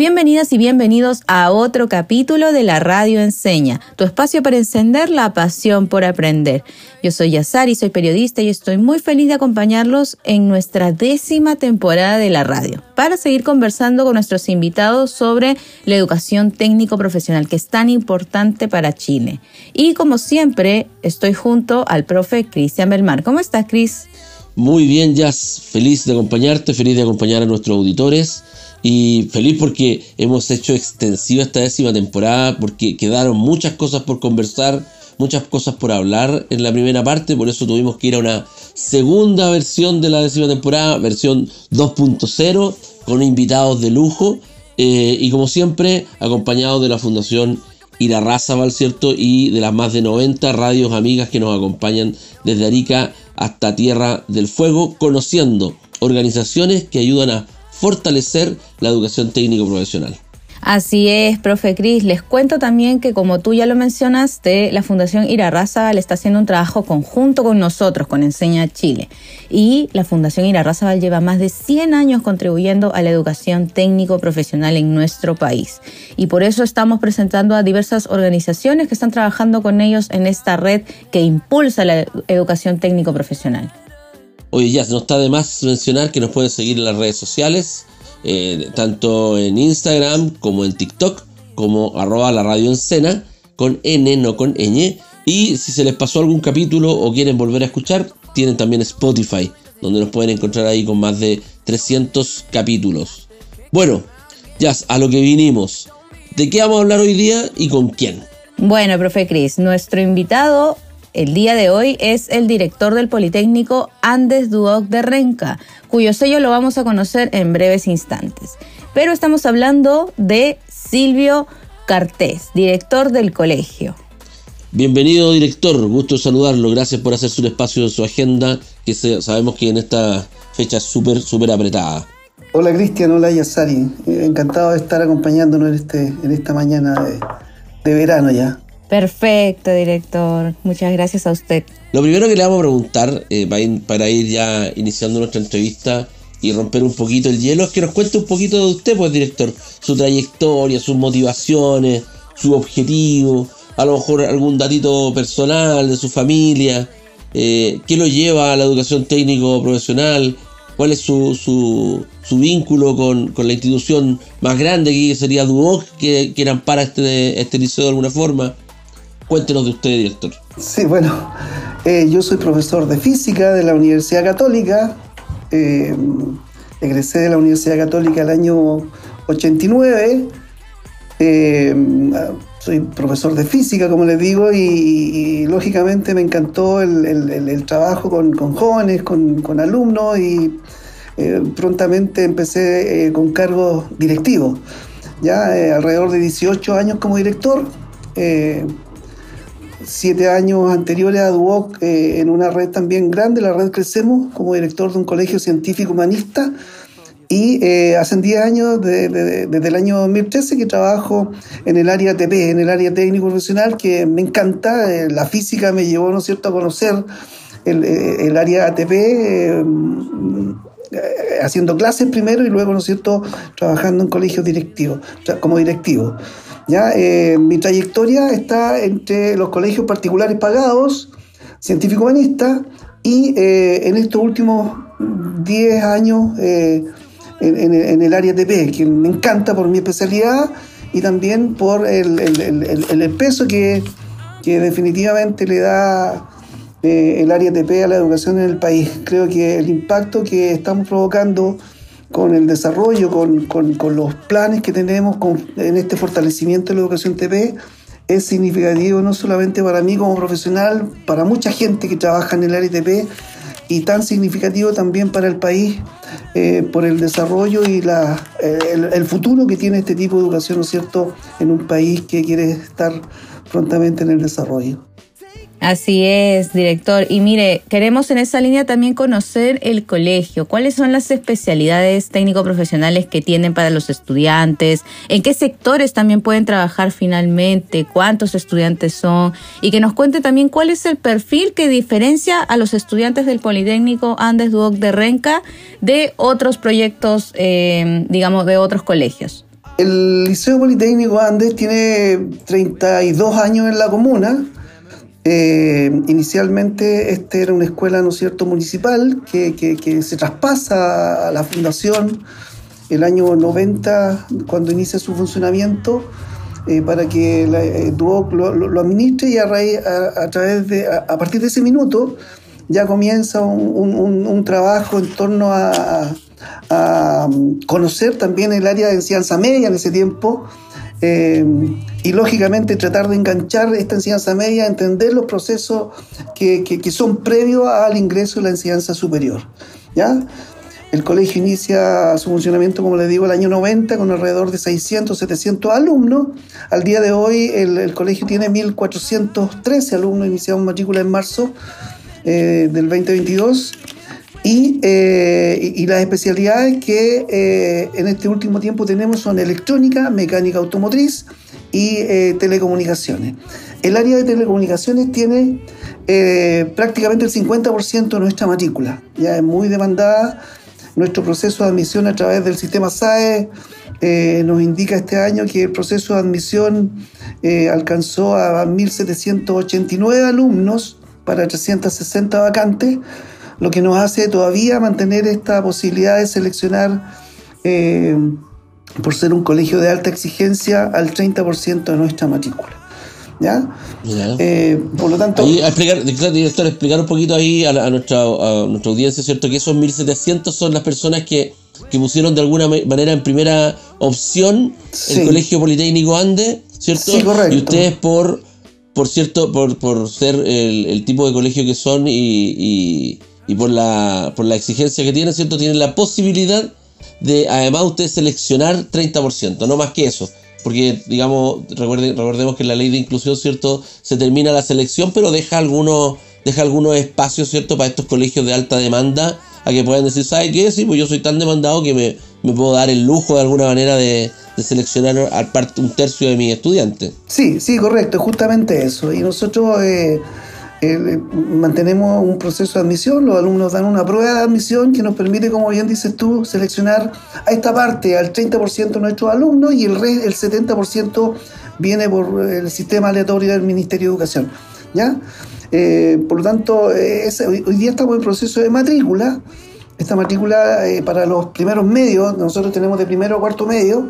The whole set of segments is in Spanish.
Bienvenidas y bienvenidos a otro capítulo de la Radio Enseña, tu espacio para encender la pasión por aprender. Yo soy Yasari, soy periodista y estoy muy feliz de acompañarlos en nuestra décima temporada de la radio para seguir conversando con nuestros invitados sobre la educación técnico profesional que es tan importante para Chile. Y como siempre, estoy junto al profe Cristian Belmar. ¿Cómo estás, Cris? Muy bien, Jazz. Feliz de acompañarte, feliz de acompañar a nuestros auditores y feliz porque hemos hecho extensiva esta décima temporada, porque quedaron muchas cosas por conversar, muchas cosas por hablar en la primera parte, por eso tuvimos que ir a una segunda versión de la décima temporada, versión 2.0, con invitados de lujo, eh, y como siempre, acompañados de la Fundación Irarrázaval, ¿cierto? Y de las más de 90 radios amigas que nos acompañan desde Arica hasta Tierra del Fuego, conociendo organizaciones que ayudan a fortalecer la educación técnico profesional. Así es, profe Cris. Les cuento también que, como tú ya lo mencionaste, la Fundación Irarrázaval está haciendo un trabajo conjunto con nosotros, con Enseña Chile. Y la Fundación Irarrázaval lleva más de 100 años contribuyendo a la educación técnico-profesional en nuestro país. Y por eso estamos presentando a diversas organizaciones que están trabajando con ellos en esta red que impulsa la educación técnico-profesional. Oye, ya, no está de más mencionar que nos pueden seguir en las redes sociales, eh, tanto en Instagram como en TikTok, como arroba la radio en con N, no con ñ. Y si se les pasó algún capítulo o quieren volver a escuchar, tienen también Spotify, donde nos pueden encontrar ahí con más de 300 capítulos. Bueno, ya, a lo que vinimos. ¿De qué vamos a hablar hoy día y con quién? Bueno, profe Cris, nuestro invitado el día de hoy es el director del Politécnico Andes Duoc de Renca, cuyo sello lo vamos a conocer en breves instantes. Pero estamos hablando de Silvio Cartés, director del colegio. Bienvenido, director. Gusto saludarlo. Gracias por hacer su espacio en su agenda, que sabemos que en esta fecha es súper, súper apretada. Hola, Cristian. Hola, Yasari. Encantado de estar acompañándonos en, este, en esta mañana de verano ya. Perfecto, director. Muchas gracias a usted. Lo primero que le vamos a preguntar, eh, para ir ya iniciando nuestra entrevista y romper un poquito el hielo, es que nos cuente un poquito de usted, pues, director. Su trayectoria, sus motivaciones, su objetivo, a lo mejor algún datito personal de su familia, eh, qué lo lleva a la educación técnico profesional, cuál es su, su, vínculo con, la institución más grande que sería Duoc, que, que para este, este liceo de alguna forma. Cuéntenos de usted, director. Sí, bueno, eh, yo soy profesor de física de la Universidad Católica. Eh, egresé de la Universidad Católica el año 89. Eh, soy profesor de física, como les digo, y, lógicamente me encantó el, trabajo con, jóvenes, con, alumnos y prontamente empecé con cargos directivos. Ya alrededor de 18 años como director siete años anteriores a Duoc eh, en una red también grande, la red Crecemos, como director de un colegio científico humanista. Y eh, hace 10 años, desde el año 2013, que trabajo en el área ATP, en el área técnico profesional, que me encanta. Eh, la física me llevó, ¿no es cierto?, a conocer el, el área ATP haciendo clases primero y luego, ¿no es cierto?, trabajando en colegios directivos, como directivo. ¿ya? Eh, mi trayectoria está entre los colegios particulares pagados, científico humanista, y eh, en estos últimos 10 años eh, en, el área TP, que me encanta por mi especialidad y también por el, peso que, que, definitivamente le da el área TP a la educación en el país. Creo que el impacto que estamos provocando con el desarrollo, con, los planes que tenemos en este fortalecimiento de la educación TV, es significativo no solamente para mí como profesional, para mucha gente que trabaja en el área TP y tan significativo también para el país eh, por el desarrollo y la, el, futuro que tiene este tipo de educación, ¿no es cierto?, en un país que quiere estar prontamente en el desarrollo. Así es, director. Y mire, queremos en esa línea también conocer el colegio. ¿Cuáles son las especialidades técnico-profesionales que tienen para los estudiantes? ¿En qué sectores también pueden trabajar finalmente? ¿Cuántos estudiantes son? Y que nos cuente también cuál es el perfil que diferencia a los estudiantes del Politécnico Andes Duoc de Renca de otros proyectos, eh, digamos, de otros colegios. El Liceo Politécnico Andes tiene 32 años en la comuna eh, inicialmente este era una escuela, ¿no es cierto?, municipal que, que, se traspasa a la fundación el año 90 cuando inicia su funcionamiento eh, para que la, eh, Duoc lo, administre y a, a, través de, a, partir de ese minuto ya comienza un, un, un trabajo en torno a, a, conocer también el área de enseñanza media en ese tiempo eh, y lógicamente tratar de enganchar esta enseñanza media, entender los procesos que, que, son previos al ingreso de la enseñanza superior. ¿ya? El colegio inicia su funcionamiento, como les digo, el año 90 con alrededor de 600, 700 alumnos. Al día de hoy el, el colegio tiene 1.413 alumnos, iniciamos matrícula en marzo eh, del 2022 eh, y, las especialidades que eh, en este último tiempo tenemos son electrónica, mecánica automotriz y eh, telecomunicaciones. El área de telecomunicaciones tiene prácticamente el 50% de nuestra matrícula, ya es muy demandada. Nuestro proceso de admisión a través del sistema SAE nos indica este año que el proceso de admisión alcanzó a 1.789 alumnos para 360 vacantes lo que nos hace todavía mantener esta posibilidad de seleccionar, eh, por ser un colegio de alta exigencia, al 30% de nuestra matrícula. ¿Ya? Eh, por lo tanto... Ahí, explicar, director, explicar un poquito ahí a, nuestra, nuestra audiencia, ¿cierto? Que esos 1.700 son las personas que, pusieron de alguna manera en primera opción el Colegio Politécnico Ande, ¿cierto? Sí, correcto. Y ustedes por, por cierto, por, por ser el, tipo de colegio que son y y por la, por la exigencia que tienen, ¿cierto? Tienen la posibilidad de además usted seleccionar 30%, no más que eso. Porque, digamos, recordemos que la ley de inclusión, ¿cierto? Se termina la selección, pero deja algunos, deja algunos espacios, ¿cierto? Para estos colegios de alta demanda, a que puedan decir, ¿sabe qué? Sí, pues yo soy tan demandado que me, me puedo dar el lujo de alguna manera de, de seleccionar al parte un tercio de mis estudiantes. Sí, sí, correcto, justamente eso. Y nosotros... Eh, eh, mantenemos un proceso de admisión, los alumnos dan una prueba de admisión que nos permite, como bien dices tú, seleccionar a esta parte al 30% de nuestros alumnos y el, el 70% viene por el sistema aleatorio del Ministerio de Educación. ¿ya? Eh, por lo tanto, hoy, día estamos en proceso de matrícula. Esta matrícula eh, para los primeros medios, nosotros tenemos de primero a cuarto medio,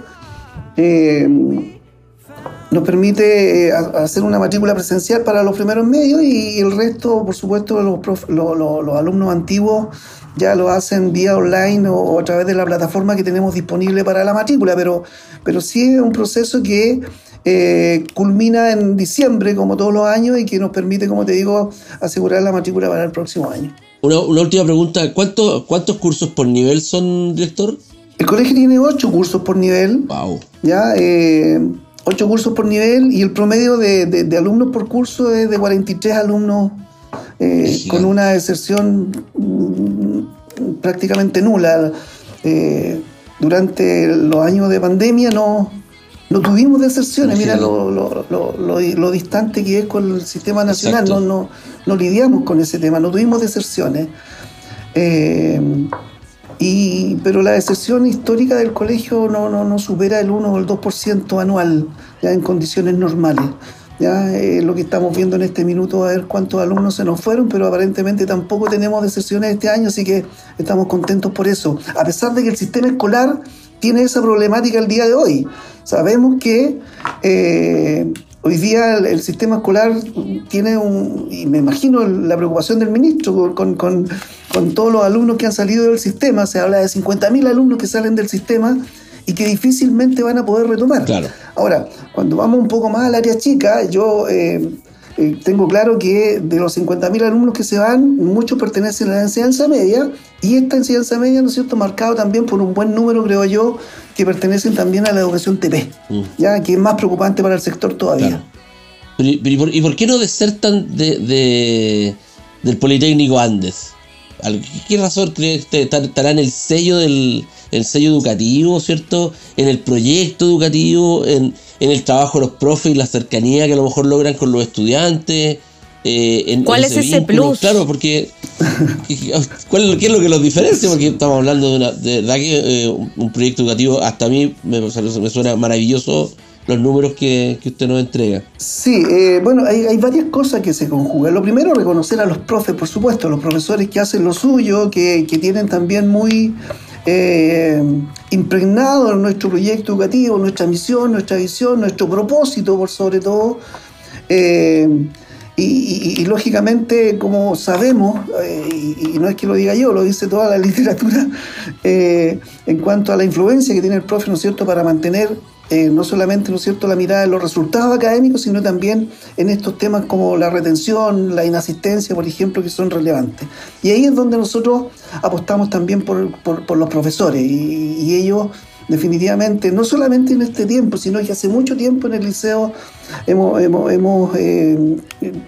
nos permite eh, hacer una matrícula presencial para los primeros medios y el resto, por supuesto, los, los, alumnos antiguos ya lo hacen vía online o, a través de la plataforma que tenemos disponible para la matrícula, pero, pero sí es un proceso que eh, culmina en diciembre, como todos los años, y que nos permite, como te digo, asegurar la matrícula para el próximo año. Una, última pregunta, ¿Cuánto, ¿cuántos cursos por nivel son, director? El colegio tiene ocho cursos por nivel. Wow. Ya, eh, ocho cursos por nivel y el promedio de, alumnos por curso es de 43 alumnos eh, con una deserción mm, prácticamente nula. Eh, durante los años de pandemia no, no tuvimos deserciones, mira lo, lo, lo, distante que es con el sistema nacional, no, no, no, lidiamos con ese tema, no tuvimos deserciones. Eh, y, pero la deserción histórica del colegio no, no, no supera el 1 o el 2% anual, ya en condiciones normales. Ya eh, lo que estamos viendo en este minuto, a ver cuántos alumnos se nos fueron, pero aparentemente tampoco tenemos deserciones este año, así que estamos contentos por eso. A pesar de que el sistema escolar tiene esa problemática el día de hoy. Sabemos que eh, Hoy día el, sistema escolar tiene un, y me imagino la preocupación del ministro con, con, con todos los alumnos que han salido del sistema, se habla de 50.000 alumnos que salen del sistema y que difícilmente van a poder retomar. Ahora, cuando vamos un poco más al área chica, yo eh, eh, tengo claro que de los 50.000 alumnos que se van, muchos pertenecen a la enseñanza media y esta enseñanza media, ¿no es cierto?, marcado también por un buen número, creo yo, que pertenecen también a la educación TP, mm. ya que es más preocupante para el sector todavía. y, por, qué no desertan de, de, del Politécnico Andes? ¿Qué razón crees que estará en el sello del el sello educativo, ¿cierto? En el proyecto educativo, en, en el trabajo de los profes y la cercanía que a lo mejor logran con los estudiantes. Eh, ¿Cuál es ese, plus? Claro, porque ¿cuál, ¿qué es lo que los diferencia? Porque estamos hablando de, una, verdad que eh, un proyecto educativo, hasta a mí me, suena maravilloso los números que, usted nos entrega. Sí, eh, bueno, hay, varias cosas que se conjugan. Lo primero, reconocer a los profes, por supuesto, los profesores que hacen lo suyo, que, que tienen también muy eh, impregnado nuestro proyecto educativo, nuestra misión, nuestra visión, nuestro propósito, por sobre todo. Eh, y, lógicamente, como sabemos, eh, y, no es que lo diga yo, lo dice toda la literatura, eh, en cuanto a la influencia que tiene el profe, ¿no es cierto?, para mantener eh, no solamente ¿no es cierto? la mirada en los resultados académicos, sino también en estos temas como la retención, la inasistencia, por ejemplo, que son relevantes. Y ahí es donde nosotros apostamos también por, los profesores y, ellos definitivamente, no solamente en este tiempo, sino que hace mucho tiempo en el liceo hemos, hemos, eh,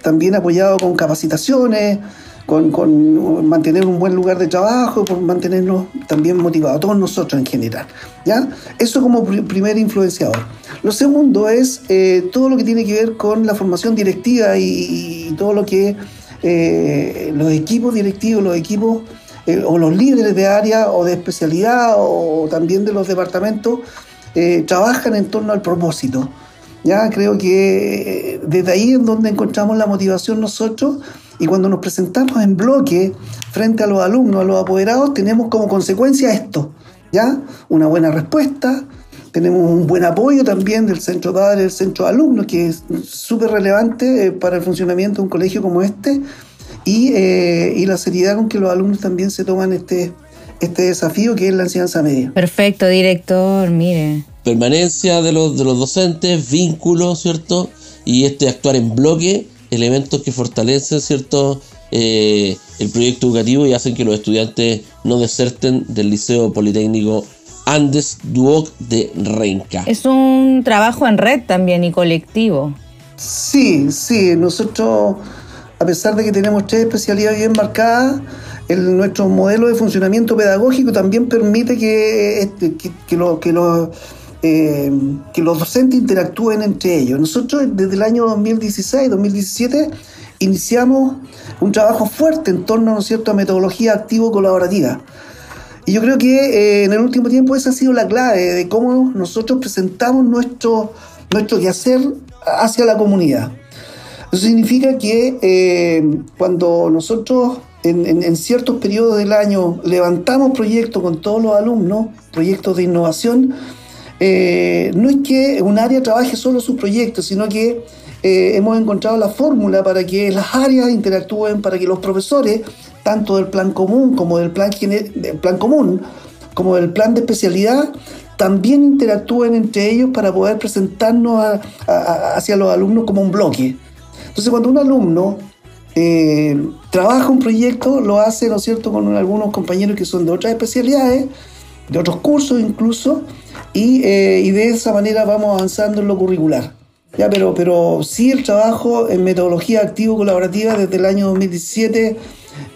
también apoyado con capacitaciones, con, mantener un buen lugar de trabajo, por mantenernos también motivados, todos nosotros en general. ¿ya? Eso como primer influenciador. Lo segundo es eh, todo lo que tiene que ver con la formación directiva y, todo lo que eh, los equipos directivos, los equipos eh, o los líderes de área o de especialidad o también de los departamentos trabajan en torno al propósito. Ya creo que desde ahí es donde encontramos la motivación nosotros y cuando nos presentamos en bloque frente a los alumnos, a los apoderados, tenemos como consecuencia esto, ¿ya? Una buena respuesta, tenemos un buen apoyo también del centro padre, del centro de alumnos, que es súper relevante eh, para el funcionamiento de un colegio como este, eh, y, la seriedad con que los alumnos también se toman este, este desafío que es la enseñanza media. Perfecto, director, mire. Permanencia de los, de los docentes, vínculos, ¿cierto? Y este actuar en bloque elementos que fortalecen cierto eh, el proyecto educativo y hacen que los estudiantes no deserten del Liceo Politécnico Andes Duoc de Renca. Es un trabajo en red también y colectivo. Sí, sí, nosotros, a pesar de que tenemos tres especialidades bien marcadas, nuestro modelo de funcionamiento pedagógico también permite que, este, eh, que los docentes interactúen entre ellos. Nosotros desde el año 2016-2017 iniciamos un trabajo fuerte en torno ¿no cierto? a metodología activo-colaborativa. Y yo creo que eh, en el último tiempo esa ha sido la clave de cómo nosotros presentamos nuestro, nuestro quehacer hacia la comunidad. Eso significa que eh, cuando nosotros en, ciertos periodos del año levantamos proyectos con todos los alumnos, proyectos de innovación, eh, no es que un área trabaje solo sus proyectos, sino que eh, hemos encontrado la fórmula para que las áreas interactúen, para que los profesores, tanto del plan común como del plan, del plan común, como del plan de especialidad, también interactúen entre ellos para poder presentarnos hacia los alumnos como un bloque. Entonces, cuando un alumno eh, trabaja un proyecto, lo hace, ¿no es cierto?, con algunos compañeros que son de otras especialidades, de otros cursos incluso, eh, y, de esa manera vamos avanzando en lo curricular. Ya, pero, pero sí el trabajo en metodología activo-colaborativa desde el año 2017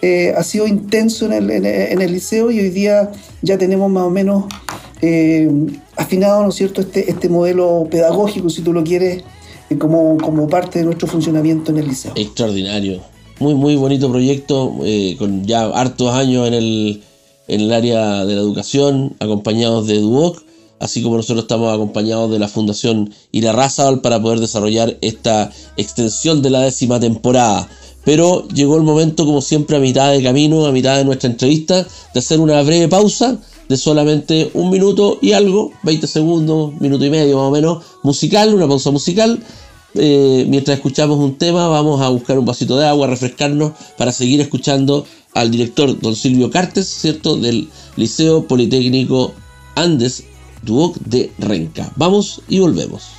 eh, ha sido intenso en el, en, el, liceo y hoy día ya tenemos más o menos afinado, ¿no es cierto?, este, este modelo pedagógico, si tú lo quieres, como, como parte de nuestro funcionamiento en el liceo. Extraordinario. Muy, muy bonito proyecto, con ya hartos años en el, en el área de la educación, acompañados de Duoc así como nosotros estamos acompañados de la Fundación Irarrázaval para poder desarrollar esta extensión de la décima temporada. Pero llegó el momento, como siempre, a mitad de camino, a mitad de nuestra entrevista, de hacer una breve pausa de solamente un minuto y algo, 20 segundos, minuto y medio más o menos, musical, una pausa musical. Eh, mientras escuchamos un tema, vamos a buscar un vasito de agua, refrescarnos para seguir escuchando al director don Silvio Cartes, ¿cierto? Del Liceo Politécnico Andes Duoc de Renca. Vamos y volvemos.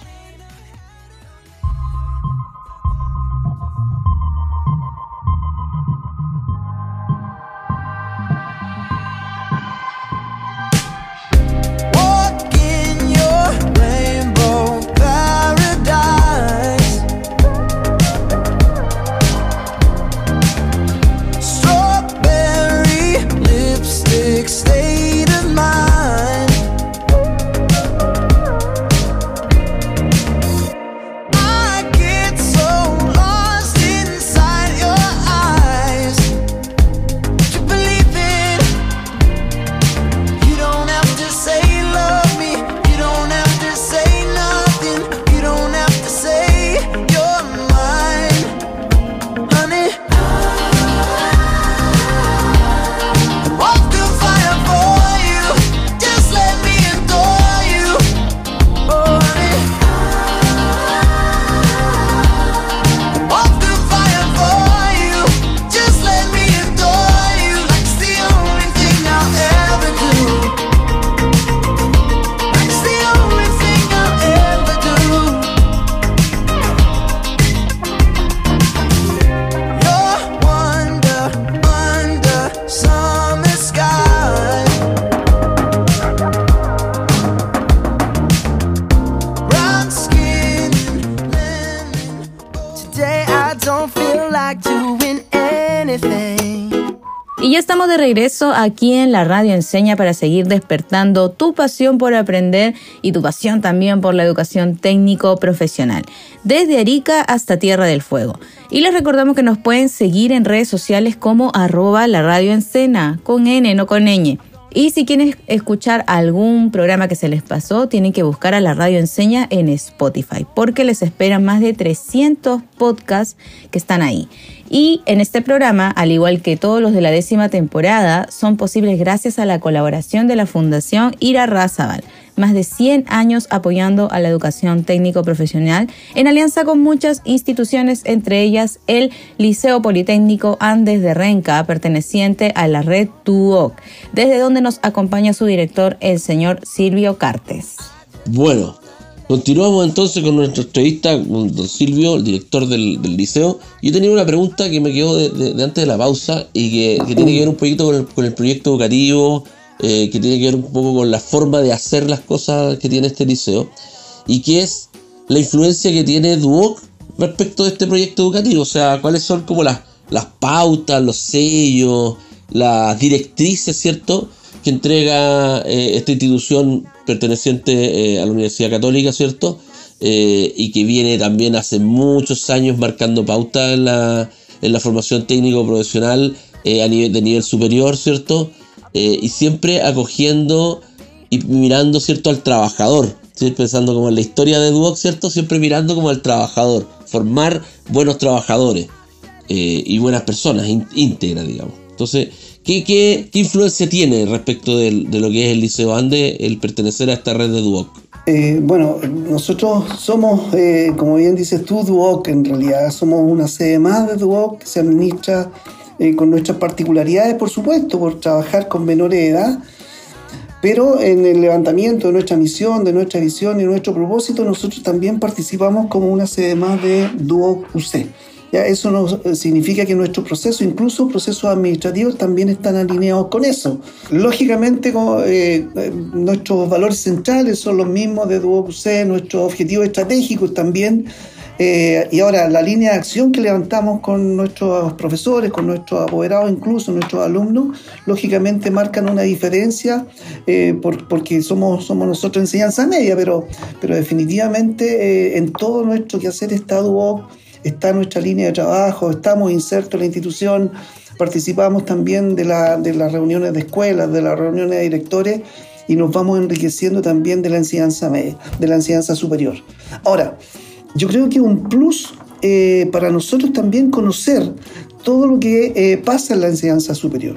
Estamos de regreso aquí en la radio Enseña para seguir despertando tu pasión por aprender y tu pasión también por la educación técnico profesional, desde Arica hasta Tierra del Fuego. Y les recordamos que nos pueden seguir en redes sociales como arroba la Encena, con N, no con ñ. Y si quieren escuchar algún programa que se les pasó, tienen que buscar a la radio Enseña en Spotify, porque les esperan más de 300 podcasts que están ahí. Y en este programa, al igual que todos los de la décima temporada, son posibles gracias a la colaboración de la Fundación Ira Razabal más de 100 años apoyando a la educación técnico profesional en alianza con muchas instituciones, entre ellas el Liceo Politécnico Andes de Renca, perteneciente a la red TUOC, desde donde nos acompaña su director, el señor Silvio Cartes. Bueno, Continuamos entonces con nuestra entrevista con don Silvio, el director del, liceo. Yo tenía una pregunta que me quedó de, antes de la pausa y que, tiene que ver un poquito con el proyecto educativo, eh, que tiene que ver un poco con la forma de hacer las cosas que tiene este liceo y que es la influencia que tiene Duoc respecto de este proyecto educativo, o sea, cuáles son como las, pautas, los sellos, las directrices, ¿cierto? Que entrega eh, esta institución perteneciente eh, a la Universidad Católica, ¿cierto? y que viene también hace muchos años marcando pautas en la, en la formación técnico profesional a nivel, de nivel superior, ¿cierto? Eh, y siempre acogiendo y mirando, ¿cierto?, al trabajador. Estoy pensando como en la historia de Duoc, ¿cierto? Siempre mirando como al trabajador, formar buenos trabajadores eh, y buenas personas, íntegras, digamos. Entonces, ¿qué, influencia tiene respecto de, lo que es el Liceo Ande el pertenecer a esta red de Duoc? Eh, bueno, nosotros somos, como bien dices tú, Duoc, en realidad somos una sede más de Duoc que se administra eh, con nuestras particularidades, por supuesto, por trabajar con menores de edad, pero en el levantamiento de nuestra misión, de nuestra visión y nuestro propósito, nosotros también participamos como una sede más de Duo UC. ¿Ya? Eso nos eh, significa que nuestro proceso, incluso procesos administrativos, también están alineados con eso. Lógicamente, eh, nuestros valores centrales son los mismos de Duo UC, nuestros objetivos estratégicos también eh, y ahora, la línea de acción que levantamos con nuestros profesores, con nuestros apoderados, incluso nuestros alumnos, lógicamente marcan una diferencia eh, porque somos, somos nosotros enseñanza media, pero, pero definitivamente eh, en todo nuestro quehacer está DUOC, está nuestra línea de trabajo, estamos insertos en la institución, participamos también de, de las reuniones de escuelas, de las reuniones de directores y nos vamos enriqueciendo también de la enseñanza de la enseñanza superior. Ahora, yo creo que un plus eh, para nosotros también conocer todo lo que eh, pasa en la enseñanza superior.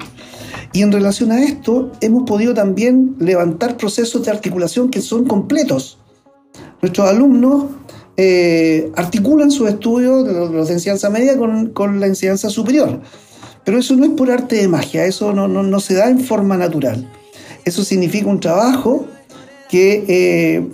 Y en relación a esto, hemos podido también levantar procesos de articulación que son completos. Nuestros alumnos eh, articulan sus estudios de los de enseñanza media con, con, la enseñanza superior. Pero eso no es por arte de magia, eso no, no, no se da en forma natural. Eso significa un trabajo que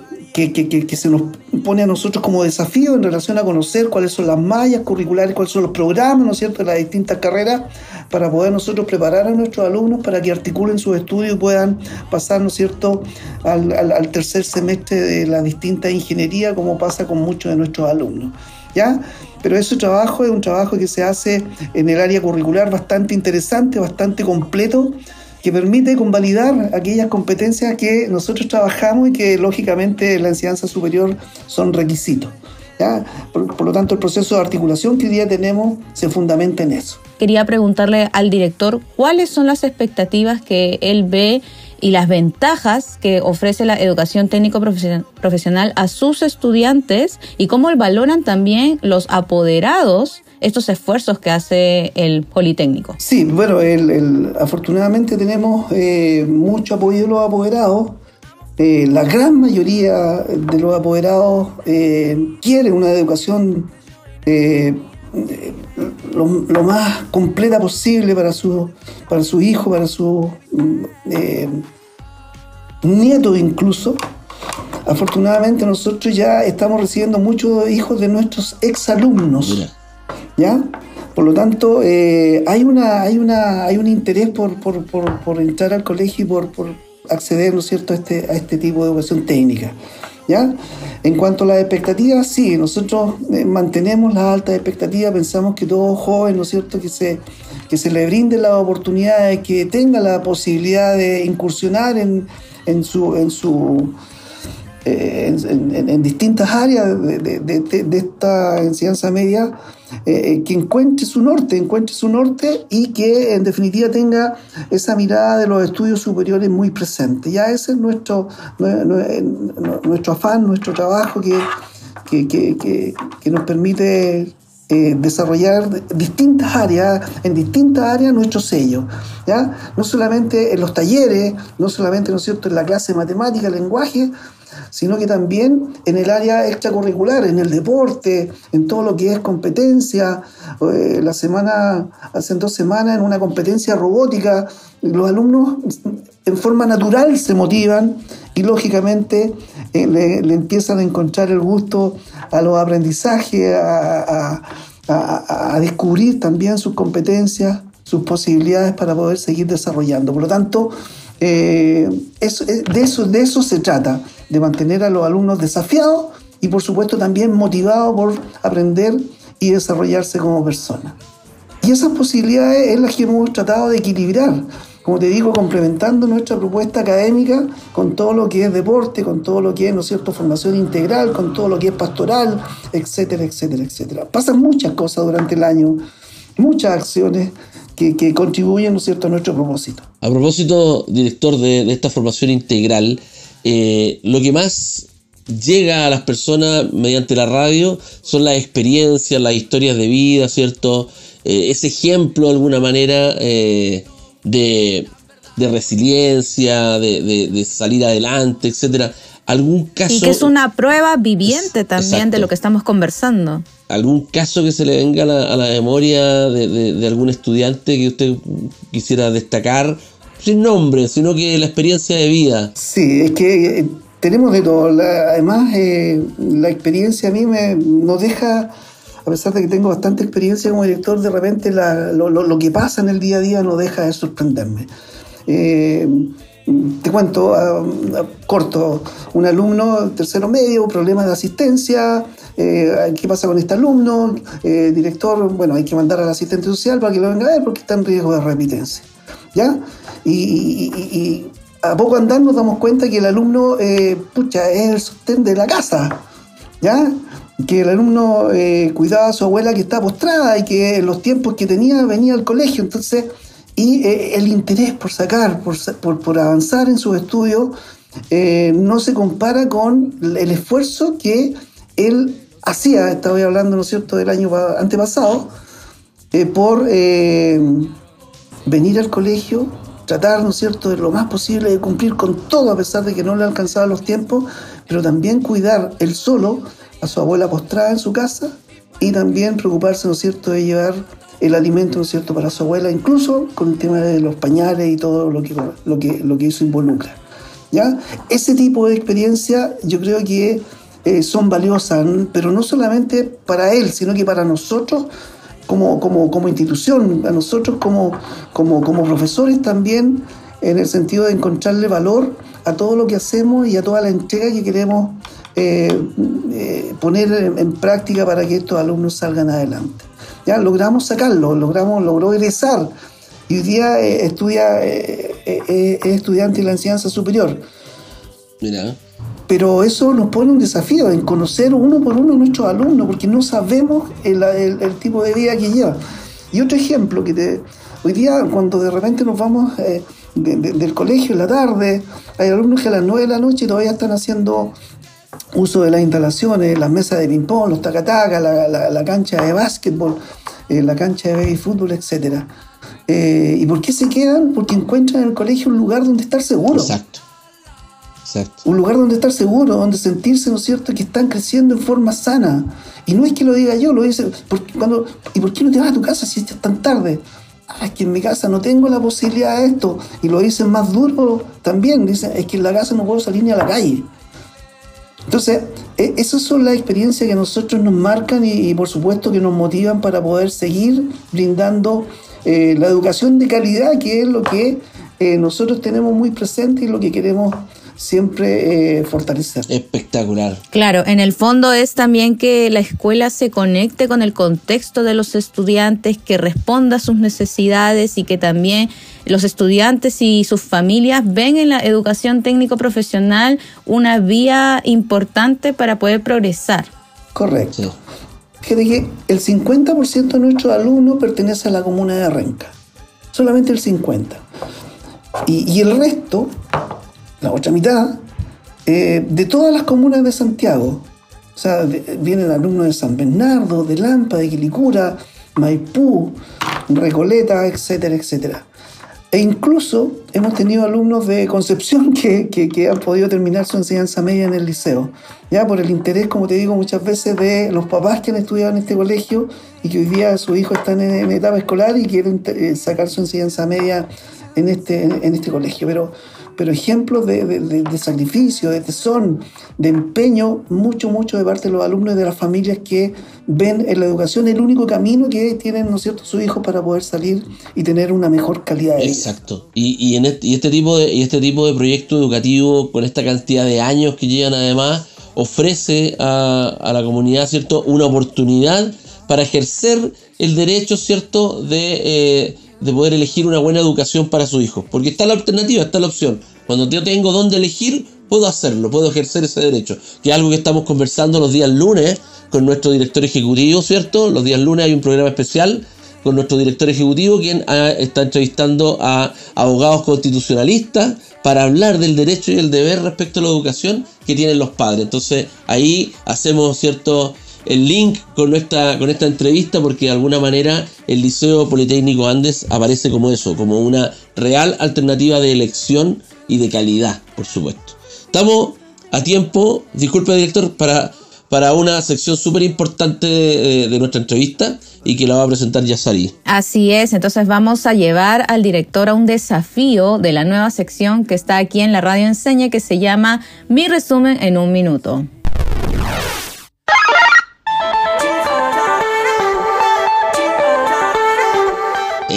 que, se nos pone a nosotros como desafío en relación a conocer cuáles son las mallas curriculares, cuáles son los programas, ¿no es cierto?, de las distintas carreras, para poder nosotros preparar a nuestros alumnos para que articulen sus estudios y puedan pasar, ¿no es cierto?, al, tercer semestre de la distinta ingeniería, como pasa con muchos de nuestros alumnos. ¿Ya? Pero ese trabajo es un trabajo que se hace en el área curricular bastante interesante, bastante completo, que permite convalidar aquellas competencias que nosotros trabajamos y que lógicamente en la enseñanza superior son requisitos. Por, lo tanto, el proceso de articulación que hoy día tenemos se fundamenta en eso. Quería preguntarle al director cuáles son las expectativas que él ve y las ventajas que ofrece la educación técnico profesional a sus estudiantes y cómo valoran también los apoderados estos esfuerzos que hace el Politécnico. Sí, bueno, el, afortunadamente tenemos eh, mucho apoyo de los apoderados. Eh, la gran mayoría de los apoderados eh, quieren una educación lo, más completa posible para su, para su hijo, para su nieto incluso. Afortunadamente nosotros ya estamos recibiendo muchos hijos de nuestros exalumnos. ¿ya? Por lo tanto, eh, hay, una, hay, una, hay un interés por, entrar al colegio y por, acceder, ¿no es cierto?, a este, a este tipo de educación técnica. En cuanto a las expectativas, sí, nosotros eh, mantenemos las altas expectativas, pensamos que todo joven, ¿no es cierto?, que se, que se le brinde las oportunidades, que tenga la posibilidad de incursionar en, en su, en su eh, en, distintas áreas de, esta enseñanza media, eh, que encuentre su norte, encuentre su norte y que en definitiva tenga esa mirada de los estudios superiores muy presente. Ya ese es nuestro, nuestro afán, nuestro trabajo que, que, nos permite eh, desarrollar distintas áreas, en distintas áreas nuestro sello. ¿ya? No solamente en los talleres, no solamente ¿no es cierto? en la clase de matemática, lenguaje, sino que también en el área extracurricular, en el deporte, en todo lo que es competencia. Eh, la semana, hace dos semanas, en una competencia robótica, los alumnos en forma natural se motivan y lógicamente eh, le, empiezan a encontrar el gusto a los aprendizajes, a, descubrir también sus competencias, sus posibilidades para poder seguir desarrollando. Por lo tanto, eh, eso, de, eso, de eso se trata de mantener a los alumnos desafiados y por supuesto también motivados por aprender y desarrollarse como personas. Y esas posibilidades es las que hemos tratado de equilibrar, como te digo, complementando nuestra propuesta académica con todo lo que es deporte, con todo lo que es, ¿no es cierto?, formación integral, con todo lo que es pastoral, etcétera, etcétera, etcétera. Pasan muchas cosas durante el año, muchas acciones que, contribuyen, ¿no es cierto?, a nuestro propósito. A propósito, director de, de esta formación integral, eh, lo que más llega a las personas mediante la radio son las experiencias, las historias de vida, ¿cierto? Eh, ese ejemplo de alguna manera eh, de, resiliencia, de, salir adelante, etcétera. ¿Algún caso, y que es una prueba viviente también de lo que estamos conversando. ¿Algún caso que se le venga a la memoria de, algún estudiante que usted quisiera destacar sin nombre, sino que la experiencia de vida. Sí, es que eh, tenemos de todo. además, eh, la experiencia a mí me, nos deja, a pesar de que tengo bastante experiencia como director, de repente lo, que pasa en el día a día no deja de sorprenderme. Eh, te cuento, corto, un alumno tercero medio, problemas de asistencia, ¿qué pasa con este alumno? director, bueno, hay que mandar al asistente social para que lo venga a ver porque está en riesgo de repitencia. ¿Ya? Y, a poco andar nos damos cuenta que el alumno, eh, pucha, es el sostén de la casa, ¿ya? Que el alumno eh, cuidaba a su abuela que está postrada y que en los tiempos que tenía venía al colegio, entonces, y eh, el interés por sacar, por, por, avanzar en sus estudios, no se compara con el esfuerzo que él hacía, estaba hablando, ¿no cierto?, del año antepasado, por venir al colegio, tratar, ¿no es cierto?, de lo más posible de cumplir con todo, a pesar de que no le alcanzaban los tiempos, pero también cuidar él solo a su abuela postrada en su casa y también preocuparse, ¿no es cierto?, de llevar el alimento, ¿no es cierto?, para su abuela, incluso con el tema de los pañales y todo lo que, lo que, lo que eso involucra. ¿ya? Ese tipo de experiencia yo creo que eh, son valiosas, pero no solamente para él, sino que para nosotros como, como, como institución, a nosotros como, como, como profesores también, en el sentido de encontrarle valor a todo lo que hacemos y a toda la entrega que queremos eh, eh, poner en, práctica para que estos alumnos salgan adelante. Ya logramos sacarlo, logramos, logró egresar y hoy día eh, estudia, es estudiante de la enseñanza superior. Mira. Pero eso nos pone un desafío en conocer uno por uno a nuestros alumnos, porque no sabemos el, tipo de vida que lleva. Y otro ejemplo, que te, hoy día cuando de repente nos vamos eh, del colegio en la tarde, hay alumnos que a las 9 de la noche todavía están haciendo uso de las instalaciones, las mesas de ping-pong, los tacatacas, la, la, cancha de básquetbol, eh, la cancha de baby fútbol, etc. Eh, ¿Y por qué se quedan? Porque encuentran en el colegio un lugar donde estar seguro. Exacto. Un lugar donde estar seguro, donde sentirse, ¿no es cierto?, que están creciendo en forma sana. Y no es que lo diga yo, lo dice, cuando, ¿y por qué no te vas a tu casa si es tan tarde? Ah, es que en mi casa no tengo la posibilidad de esto. Y lo dicen más duro también, dicen, es que en la casa no puedo salir ni a la calle. Entonces, e, esas son las experiencias que a nosotros nos marcan y, por supuesto que nos motivan para poder seguir brindando eh, la educación de calidad, que es lo que eh, nosotros tenemos muy presente y lo que queremos siempre eh, fortalecer. Espectacular. Claro, en el fondo es también que la escuela se conecte con el contexto de los estudiantes, que responda a sus necesidades y que también los estudiantes y sus familias ven en la educación técnico profesional una vía importante para poder progresar. Correcto. Que el 50% de nuestros alumnos pertenece a la comuna de Renca. Solamente el 50%. Y, y el resto la otra mitad, eh, de todas las comunas de Santiago. O sea, vienen alumnos de San Bernardo, de Lampa, de Quilicura, Maipú, Recoleta, etcétera, etcétera. E incluso hemos tenido alumnos de Concepción que, que, han podido terminar su enseñanza media en el liceo, ya por el interés, como te digo, muchas veces de los papás que han estudiado en este colegio y que hoy día sus hijos están en, etapa escolar y quieren eh, sacar su enseñanza media en este, en este colegio. Pero pero ejemplos de, sacrificio, de tesón, de empeño, mucho, mucho de parte de los alumnos y de las familias que ven en la educación el único camino que tienen, ¿no es cierto?, sus hijos para poder salir y tener una mejor calidad de vida. Exacto. Y, y, en este, y este tipo de, este tipo de proyecto educativo, con esta cantidad de años que llegan además, ofrece a, a la comunidad, ¿cierto?, una oportunidad para ejercer el derecho, ¿cierto?, de... Eh, de poder elegir una buena educación para su hijo. Porque está la alternativa, está la opción. Cuando yo tengo dónde elegir, puedo hacerlo, puedo ejercer ese derecho. Que es algo que estamos conversando los días lunes con nuestro director ejecutivo, ¿cierto? Los días lunes hay un programa especial con nuestro director ejecutivo, quien ah, está entrevistando a abogados constitucionalistas para hablar del derecho y el deber respecto a la educación que tienen los padres. Entonces ahí hacemos cierto el link con esta, con esta entrevista porque de alguna manera el Liceo Politécnico Andes aparece como eso, como una real alternativa de elección y de calidad, por supuesto. Estamos a tiempo, disculpe director, para, para una sección súper importante de, nuestra entrevista y que la va a presentar Yasari. Así es, entonces vamos a llevar al director a un desafío de la nueva sección que está aquí en la radio enseña que se llama Mi resumen en un minuto.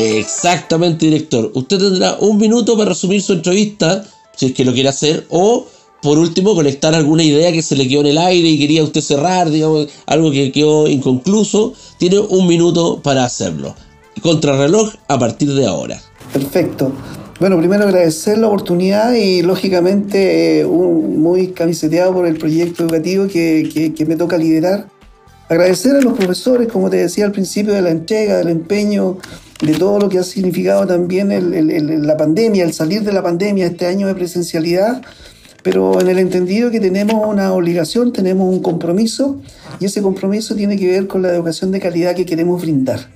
Exactamente, director. Usted tendrá un minuto para resumir su entrevista, si es que lo quiere hacer, o por último conectar alguna idea que se le quedó en el aire y quería usted cerrar, digamos, algo que quedó inconcluso. Tiene un minuto para hacerlo. Contrarreloj a partir de ahora. Perfecto. Bueno, primero agradecer la oportunidad y lógicamente eh, muy camiseteado por el proyecto educativo que, que me toca liderar. Agradecer a los profesores, como te decía al principio, de la entrega, del empeño, de todo lo que ha significado también la pandemia, el salir de la pandemia, este año de presencialidad, pero en el entendido que tenemos una obligación, tenemos un compromiso, y ese compromiso tiene que ver con la educación de calidad que queremos brindar.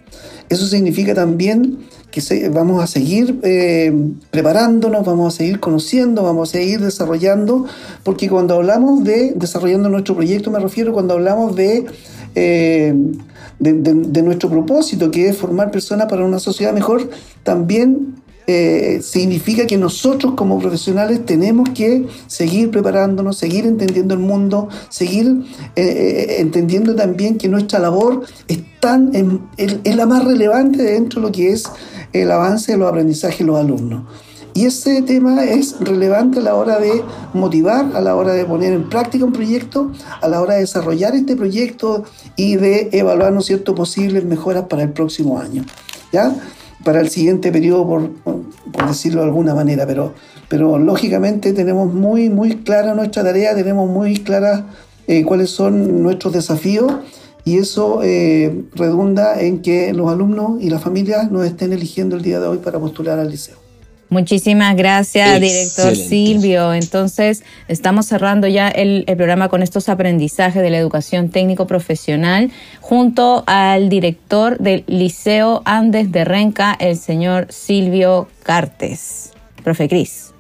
Eso significa también que vamos a seguir eh, preparándonos, vamos a seguir conociendo, vamos a seguir desarrollando, porque cuando hablamos de desarrollando nuestro proyecto, me refiero cuando hablamos de... Eh, de, nuestro propósito, que es formar personas para una sociedad mejor, también eh, significa que nosotros como profesionales tenemos que seguir preparándonos, seguir entendiendo el mundo, seguir eh, entendiendo también que nuestra labor es, tan, es la más relevante dentro de lo que es el avance de los aprendizajes de los alumnos. Y ese tema es relevante a la hora de motivar, a la hora de poner en práctica un proyecto, a la hora de desarrollar este proyecto y de evaluar, ¿no cierto?, posibles mejoras para el próximo año, ¿ya? Para el siguiente periodo, por, decirlo de alguna manera, pero, pero lógicamente tenemos muy, muy clara nuestra tarea, tenemos muy clara eh, cuáles son nuestros desafíos y eso eh, redunda en que los alumnos y las familias nos estén eligiendo el día de hoy para postular al liceo. Muchísimas gracias, director Silvio. Entonces, estamos cerrando ya el, programa con estos aprendizajes de la educación técnico profesional junto al director del Liceo Andes de Renca, el señor Silvio Cartes. Profe Cris.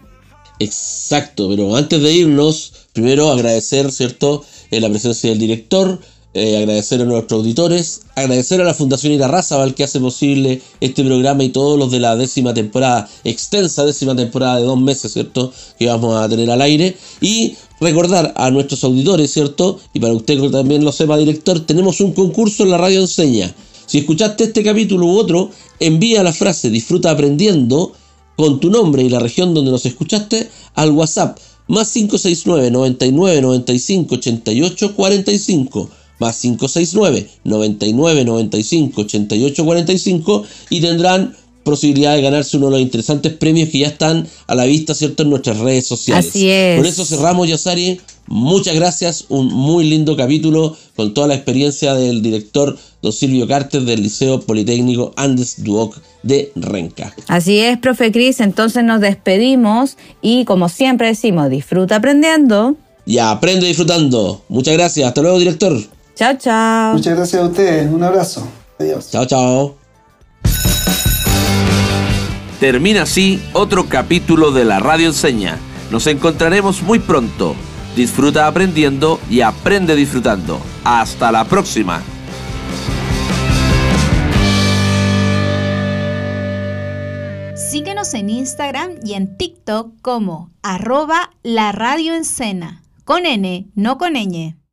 Exacto, pero antes de irnos, primero agradecer, ¿cierto?, eh, la presencia del director, eh, agradecer a nuestros auditores, agradecer a la Fundación Irarrázaval que hace posible este programa y todos los de la décima temporada, extensa décima temporada de dos meses, ¿cierto? Que vamos a tener al aire. Y recordar a nuestros auditores, ¿cierto? Y para usted que también lo sepa, director, tenemos un concurso en la radio enseña. Si escuchaste este capítulo u otro, envía la frase disfruta aprendiendo con tu nombre y la región donde nos escuchaste al WhatsApp más 569 99 95 88 45 más 569 99 95 88 45 y tendrán posibilidad de ganarse uno de los interesantes premios que ya están a la vista, ¿cierto?, en nuestras redes sociales. Así es. Por eso cerramos, Yasari. Muchas gracias. Un muy lindo capítulo con toda la experiencia del director don Silvio Carter del Liceo Politécnico Andes Duoc de Renca. Así es, profe Cris. Entonces nos despedimos y, como siempre decimos, disfruta aprendiendo. Y aprende disfrutando. Muchas gracias. Hasta luego, director. Chao, chao. Muchas gracias a ustedes. Un abrazo. Adiós. Chao, chao. Termina así otro capítulo de la Radio Enseña. Nos encontraremos muy pronto. Disfruta aprendiendo y aprende disfrutando. Hasta la próxima. Síguenos en Instagram y en TikTok como arroba la radio con N, no con ñ.